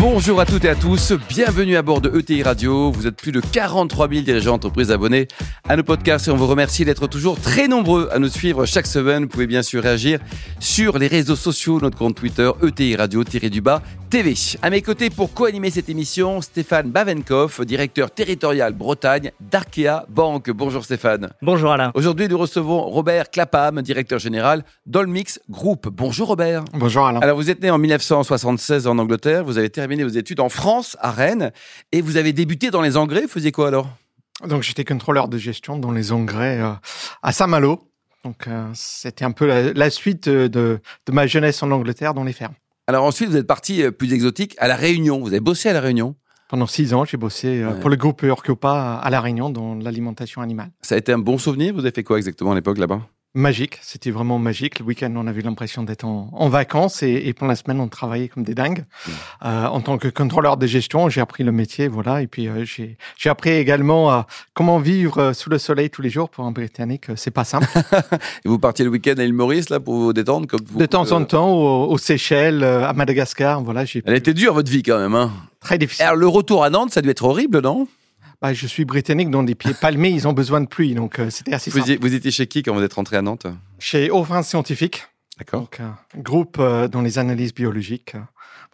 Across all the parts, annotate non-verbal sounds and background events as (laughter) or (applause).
Bonjour à toutes et à tous, bienvenue à bord de ETI Radio. Vous êtes plus de 43 000 dirigeants d'entreprises abonnés à nos podcasts et on vous remercie d'être toujours très nombreux à nous suivre chaque semaine. Vous pouvez bien sûr réagir sur les réseaux sociaux, notre compte Twitter ETI Radio-du-bas TV. À mes côtés pour co-animer cette émission, Stéphane Bavenkov, directeur territorial Bretagne d'Arkea Banque. Bonjour Stéphane. Bonjour Alain. Aujourd'hui, nous recevons Robert Clapham, directeur général d'Olmix Group. Bonjour Robert. Bonjour Alain. Alors vous êtes né en 1976 en Angleterre, vous avez terminé vos études en France, à Rennes, et vous avez débuté dans les engrais. Vous faisiez quoi alors? Donc j'étais contrôleur de gestion dans les engrais euh, à Saint-Malo. Donc euh, c'était un peu la, suite de, de ma jeunesse en Angleterre dans les fermes. Alors ensuite, vous êtes parti euh, plus exotique à La Réunion. Vous avez bossé à La Réunion? Pendant six ans, j'ai bossé euh, pour le groupe Urcopa à La Réunion dans l'alimentation animale. Ça a été un bon souvenir? Vous avez fait quoi exactement à l'époque là-bas? Magique. C'était vraiment magique. Le week-end, on avait l'impression d'être en, vacances et, et, pendant la semaine, on travaillait comme des dingues. Mmh. Euh, en tant que contrôleur de gestion, j'ai appris le métier, voilà. Et puis, euh, j'ai appris également euh, comment vivre sous le soleil tous les jours pour un Britannique. C'est pas simple. (laughs) et vous partiez le week-end à l'île Maurice, là, pour vous détendre comme De temps en temps, aux, Seychelles, à Madagascar, voilà. Elle était dure, votre vie, quand même, hein Très difficile. Alors, le retour à Nantes, ça a dû être horrible, non? Bah, je suis britannique, dont des pieds palmés, ils ont besoin de pluie, donc euh, c'était assez vous, vous étiez chez qui quand vous êtes rentré à Nantes? Chez Offrin Scientifique. D'accord. Donc, un groupe euh, dans les analyses biologiques. Euh,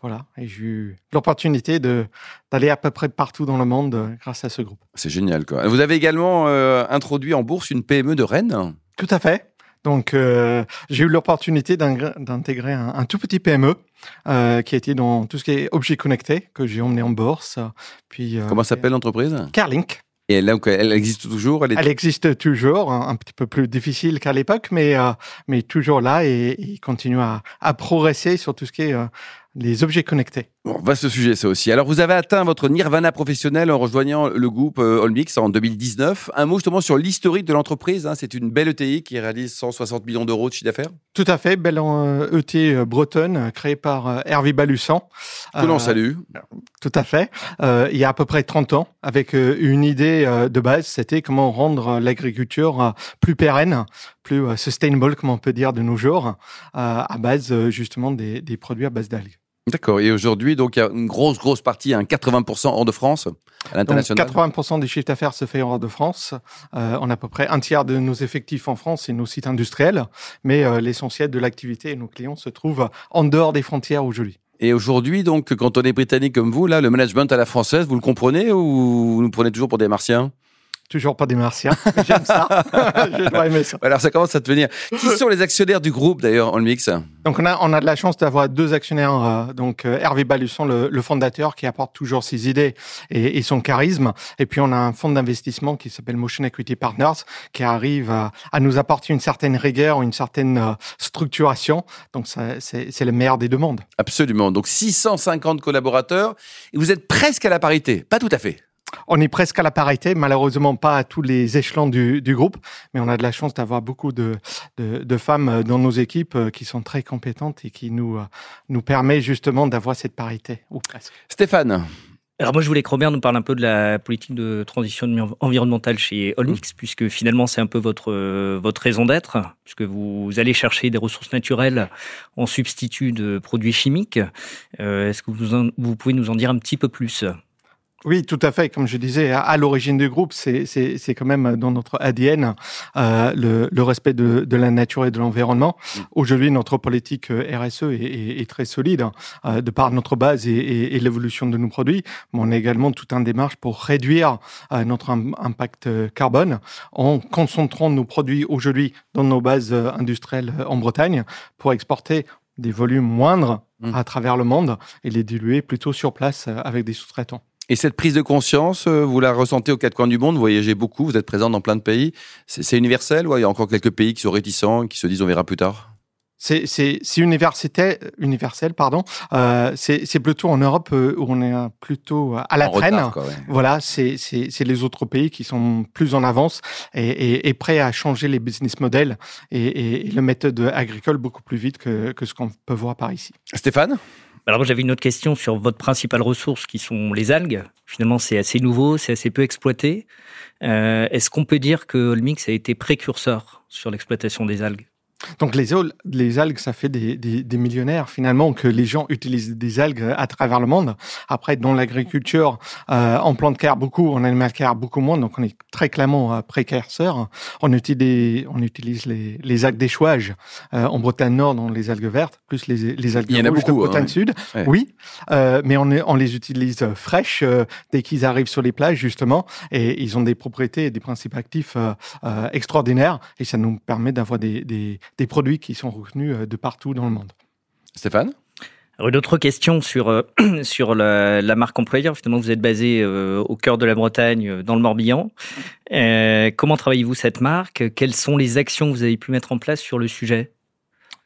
voilà. Et j'ai eu l'opportunité d'aller à peu près partout dans le monde grâce à ce groupe. C'est génial, quoi. Vous avez également introduit en bourse une PME de Rennes? Tout à fait. Donc, euh, j'ai eu l'opportunité d'intégrer un, tout petit PME euh, qui était dans tout ce qui est objets connectés que j'ai emmené en bourse. Puis, euh, Comment s'appelle l'entreprise? Carlink. Et elle, elle, existe toujours Elle, elle existe toujours, un, petit peu plus difficile qu'à l'époque, mais, mais toujours là et, et continue à, à, progresser sur tout ce qui est les objets connectés. Bon, va ce sujet, ça aussi. Alors, vous avez atteint votre nirvana professionnel en rejoignant le groupe euh, Olmix en 2019. Un mot justement sur l'historique de l'entreprise. Hein. C'est une belle ETI qui réalise 160 millions d'euros de chiffre d'affaires. Tout à fait, belle ETI euh, e bretonne créée par euh, Hervé Balussan. Que l'on salue. Tout à fait. il y a à peu près 30 ans, avec une idée de base, c'était comment rendre l'agriculture plus pérenne, plus sustainable, comme on peut dire de nos jours, à base justement des, des produits à base d'algues. D'accord. Et aujourd'hui, donc, il y a une grosse, grosse partie, un 80% hors de France, à l'international. 80% des chiffres d'affaires se fait hors de France. Euh, on a à peu près un tiers de nos effectifs en France et nos sites industriels, mais euh, l'essentiel de l'activité et nos clients se trouvent en dehors des frontières aujourd'hui. Et aujourd'hui, donc, quand on est britannique comme vous, là, le management à la française, vous le comprenez ou vous nous prenez toujours pour des martiens? Toujours pas des martiens. J'aime ça. (laughs) Je dois aimer ça. Alors ça commence à devenir. Qui sont les actionnaires du groupe d'ailleurs en mix? Donc on a on a de la chance d'avoir deux actionnaires. Euh, donc euh, Hervé Balusson, le, le, fondateur, qui apporte toujours ses idées et, et, son charisme. Et puis on a un fonds d'investissement qui s'appelle Motion Equity Partners, qui arrive à, à, nous apporter une certaine rigueur, une certaine euh, structuration. Donc c'est le meilleur des deux mondes. Absolument. Donc 650 collaborateurs et vous êtes presque à la parité. Pas tout à fait. On est presque à la parité, malheureusement pas à tous les échelons du, groupe, mais on a de la chance d'avoir beaucoup de, femmes dans nos équipes euh, qui sont très compétentes et qui nous, euh, nous permet justement d'avoir cette parité, ou presque. Stéphane alors moi je voulais que Robert nous parle un peu de la politique de transition environnementale chez Olmix, puisque finalement c'est un peu votre euh, votre raison d'être, puisque vous allez chercher des ressources naturelles en substitut de produits chimiques. Est-ce que vous, vous pouvez nous en dire un petit peu plus? Oui, tout à fait. Comme je disais, à, l'origine du groupe, c'est quand même dans notre ADN euh, le, le, respect de, de, la nature et de l'environnement. Mm. Aujourd'hui, notre politique euh, RSE est, est, très solide hein, euh, de par notre base et, et, l'évolution de nos produits. Mais on a également tout un démarche pour réduire euh, notre impact carbone en concentrant nos produits aujourd'hui dans nos bases industrielles en Bretagne pour exporter des volumes moindres mm. à travers le monde et les diluer plutôt sur place avec des sous-traitants. Et cette prise de conscience, euh, vous la ressentez aux quatre coins du monde, vous voyagez beaucoup, vous êtes présent dans plein de pays. C'est universel ou il y a encore quelques pays qui sont réticents, qui se disent on verra plus tard? C'est universel, pardon. Euh, c'est plutôt en Europe euh, où on est plutôt à la traîne. Voilà, c'est les autres pays qui sont plus en avance et, et, prêts à changer les business models et, et, le méthode agricole beaucoup plus vite que, que ce qu'on peut voir par ici. Stéphane? Alors j'avais une autre question sur votre principale ressource qui sont les algues. Finalement, c'est assez nouveau, c'est assez peu exploité. Euh, Est-ce qu'on peut dire que Olmix a été précurseur sur l'exploitation des algues? Donc les, les, algues, ça fait des, des, des, millionnaires finalement que les gens utilisent des algues à travers le monde. Après, dans l'agriculture, euh, en plante care beaucoup, en animal care beaucoup moins. Donc on est très clairement euh, précurseur. On utilise, on utilise les, les algues d'échouage euh, en Bretagne Nord, dans les algues vertes, plus les, les algues Il y en a beaucoup, de Bretagne hein, Sud. ouais. Oui, euh, mais on, les utilise fraîches euh, dès qu'ils arrivent sur les plages justement, et ils ont des propriétés et des principes actifs euh, euh, extraordinaires, et ça nous permet d'avoir des, des, des produits qui sont reconnus euh, de partout dans le monde. Stéphane? Alors, une autre question sur, euh, (clears throat) sur la, la marque employeur. Finalement, vous êtes basé euh, au cœur de la Bretagne, dans le Morbihan. Euh, comment travaillez-vous cette marque? Quelles sont les actions que vous avez pu mettre en place sur le sujet?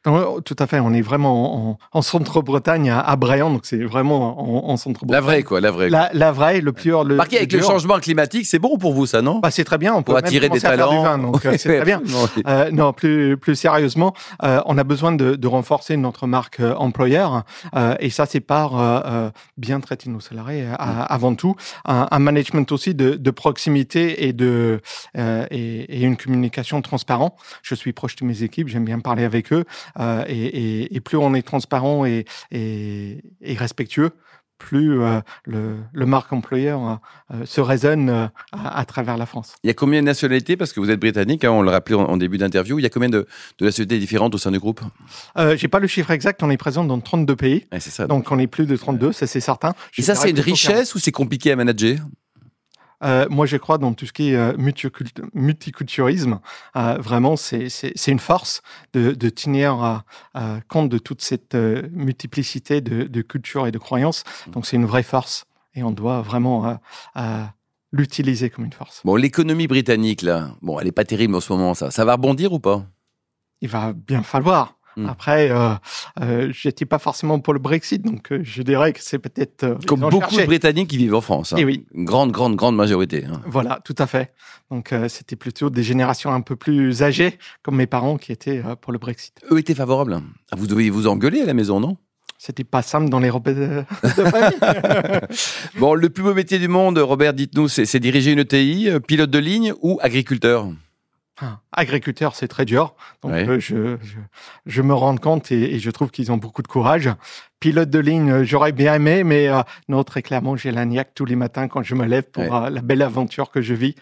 Ouais, tout à fait, on est vraiment en, en centre-Bretagne, à, à donc c'est vraiment en, en centre-Bretagne. La vraie, quoi, la vraie. La, la vraie, le pur. Le, Marqué avec le changement climatique, c'est bon pour vous, ça, non? Bah, c'est très bien, on peut attirer des du talents. vin, donc euh, c'est très bien. Non, oui. Euh, non, plus plus sérieusement, euh, on a besoin de, de renforcer notre marque euh, employeur, euh, et ça c'est par euh, bien traiter nos salariés à- avant tout, un, un management aussi de, de proximité et de euh, et, et une communication transparente. Je suis proche de mes équipes, j'aime bien parler avec eux, euh, et, et, et plus on est transparent et, respectueux. Plus euh, le, le marque employeur euh, se résonne euh, à, à travers la France. Il y a combien de nationalités Parce que vous êtes britannique, hein, on le rappelait en, en début d'interview. Il y a combien de, de nationalités différentes au sein du groupe? Euh, J'ai pas le chiffre exact, on est présent dans 32 pays. Ouais, C'est ça. Donc on est plus de 32, ça c'est certain. Et Je ça, c'est une richesse ou c'est compliqué à manager? 40. Euh, moi je crois dans tout ce qui est euh, multiculturalisme. Euh, vraiment, c'est une force de, de tenir euh, compte de toute cette multiplicité de, de cultures et de croyances. Donc c'est une vraie force et on doit vraiment l'utiliser comme une force. Bon, l'économie britannique, là, bon, elle est pas terrible en ce moment, ça. Ça va rebondir ou pas? Il va bien falloir. Hmm. Après, euh, euh, j'étais pas forcément pour le Brexit, donc euh, je dirais que c'est peut-être euh, Comme beaucoup cherché. de Britanniques qui vivent en France. hein. Eh oui. Une grande, grande, grande majorité. hein. Voilà, tout à fait. Donc euh, c'était plutôt des générations un peu plus âgées, comme mes parents, qui étaient pour le Brexit. Eux étaient favorables. Ah, Vous deviez vous engueuler à la maison, non? C'était pas simple dans les repas de, de famille. (laughs) Bon, le plus beau métier du monde, Robert, dites-nous, c'est diriger une ETI, pilote de ligne ou agriculteur? Agriculteur, c'est très dur. Donc Ouais. euh, je, je, je me rends compte et, et je trouve qu'ils ont beaucoup de courage. Pilote de ligne, euh, j'aurais bien aimé, mais euh, non, très clairement, j'ai la niaque tous les matins quand je me lève pour Ouais. euh, la belle aventure que je vis.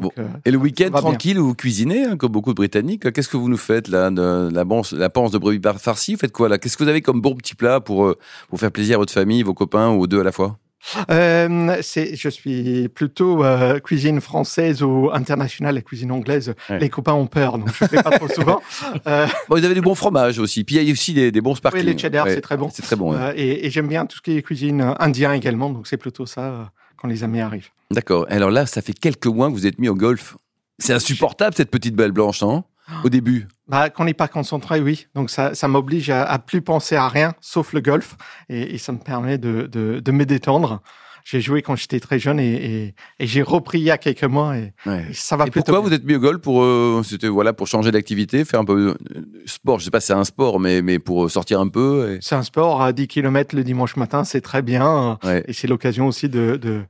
Donc, Et le week-end, va bien. tranquille, vous cuisinez, hein, comme beaucoup de Britanniques. Qu'est-ce que vous nous faites, là de, La, panse, la panse de brebis farcie, vous faites quoi, là? Qu'est-ce que vous avez comme bon petit plat pour, pour faire plaisir à votre famille, vos copains ou aux deux à la fois? Euh, je suis plutôt euh, cuisine française ou internationale, la cuisine anglaise. Ouais. Les copains ont peur, donc je fais pas trop souvent. Euh, (laughs) Bon, Vous avez du bon fromage aussi. Puis il y a aussi des, des bons sparkling. Oui, les cheddar, Ouais, c'est très bon. C'est très bon, ouais. euh, et, et j'aime bien tout ce qui est cuisine indien également, donc c'est plutôt ça euh, quand les amis arrivent. D'accord. Alors là, ça fait quelques mois que vous êtes mis au golf. C'est insupportable, cette petite balle blanche, non? Au début. Bah, quand on n'est pas concentré, oui. Donc ça, ça m'oblige à, à plus penser à rien, sauf le golf, et, et ça me permet de, de, de me détendre. J'ai joué quand j'étais très jeune et, et, et j'ai repris il y a quelques mois et, Ouais. ça va plutôt pourquoi bien. vous êtes mis au golf pour euh, c'était voilà pour changer d'activité, faire un peu de sport? Je sais pas si c'est un sport, mais mais pour sortir un peu. C'est un sport à 10 km le dimanche matin, c'est très bien. Ouais. Et c'est l'occasion aussi de, de,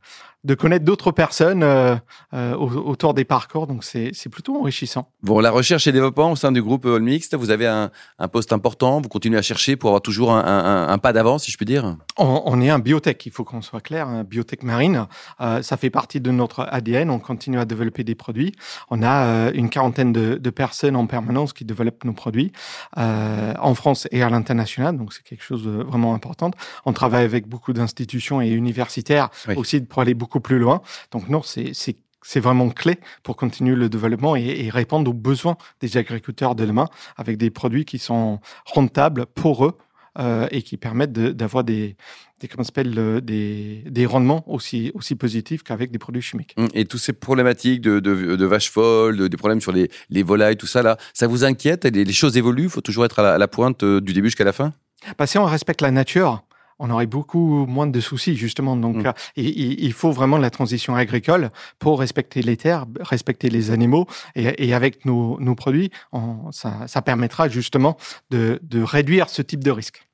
de connaître d'autres personnes euh, euh, au- autour des parcours. Donc, c'est plutôt enrichissant. Bon, la recherche et développement au sein du groupe All Mixed, vous avez un, un poste important. Vous continuez à chercher pour avoir toujours un, un- un pas d'avance, si je puis dire? On, on est un biotech, il faut qu'on soit clair, un biotech marine. Euh, ça fait partie de notre ADN. On continue à développer des produits. On a euh, une quarantaine de, de personnes en permanence qui développent nos produits euh, en France et à l'international. Donc, c'est quelque chose de vraiment important. On travaille avec beaucoup d'institutions et universitaires Oui. aussi pour aller beaucoup plus loin. Donc, non, c'est vraiment clé pour continuer le développement et, et répondre aux besoins des agriculteurs de demain avec des produits qui sont rentables pour eux euh, et qui permettent de- d'avoir des, des, comment s'appelle, des, des rendements aussi, aussi positifs qu'avec des produits chimiques. Et toutes ces problématiques de, de, de vaches folles, de- des problèmes sur les, les volailles, tout ça là, ça vous inquiète? Les, les choses évoluent? Il faut toujours être à la, à la pointe euh, du début jusqu'à la fin? Bah, si on respecte la nature, on aurait beaucoup moins de soucis, justement. Donc, Mm. euh, il, il- il faut vraiment la transition agricole pour respecter les terres, respecter les animaux. Et, et avec nos, nos produits, on- ça, ça permettra justement de, de réduire ce type de risque.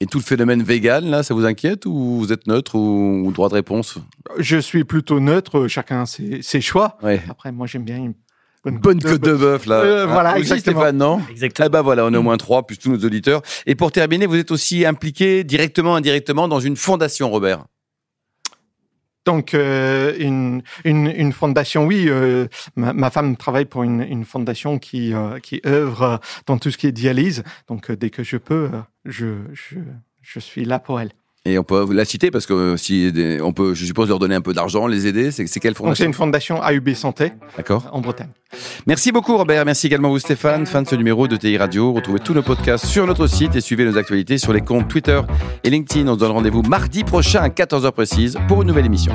Et tout le phénomène vegan, là, ça vous inquiète ou vous êtes neutre ou, droit de réponse? Je suis plutôt neutre, chacun ses, ses choix. Ouais. Après, moi, j'aime bien une bonne, bonne côte de bœuf, là. Euh, voilà, ah, exactement. Stéphane, non Exactement. Eh ben voilà, on est au moins trois, plus tous nos auditeurs. Et pour terminer, vous êtes aussi impliqué directement, indirectement dans une fondation, Robert. Donc, euh, une, une, une, fondation, oui. Euh, ma, ma, femme travaille pour une, une fondation qui, euh, qui œuvre dans tout ce qui est dialyse. Donc, euh, dès que je peux, euh, je, je, je suis là pour elle. Et on peut la citer parce que si on peut, je suppose, leur donner un peu d'argent, les aider. C'est, quelle fondation Donc, c'est une fondation AUB Santé. D'accord. En Bretagne. Merci beaucoup, Robert. Merci également vous, Stéphane. Fin de ce numéro de TI Radio. Retrouvez tous nos podcasts sur notre site et suivez nos actualités sur les comptes Twitter et LinkedIn. On se donne rendez-vous mardi prochain à 14h précise pour une nouvelle émission.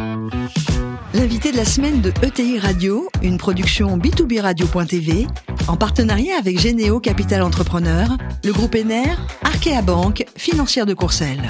L'invité de la semaine de ETI Radio, une production B2B Radio.tv, en partenariat avec Généo Capital Entrepreneur, le groupe ENER, Arkea Banque, financière de Courcelles.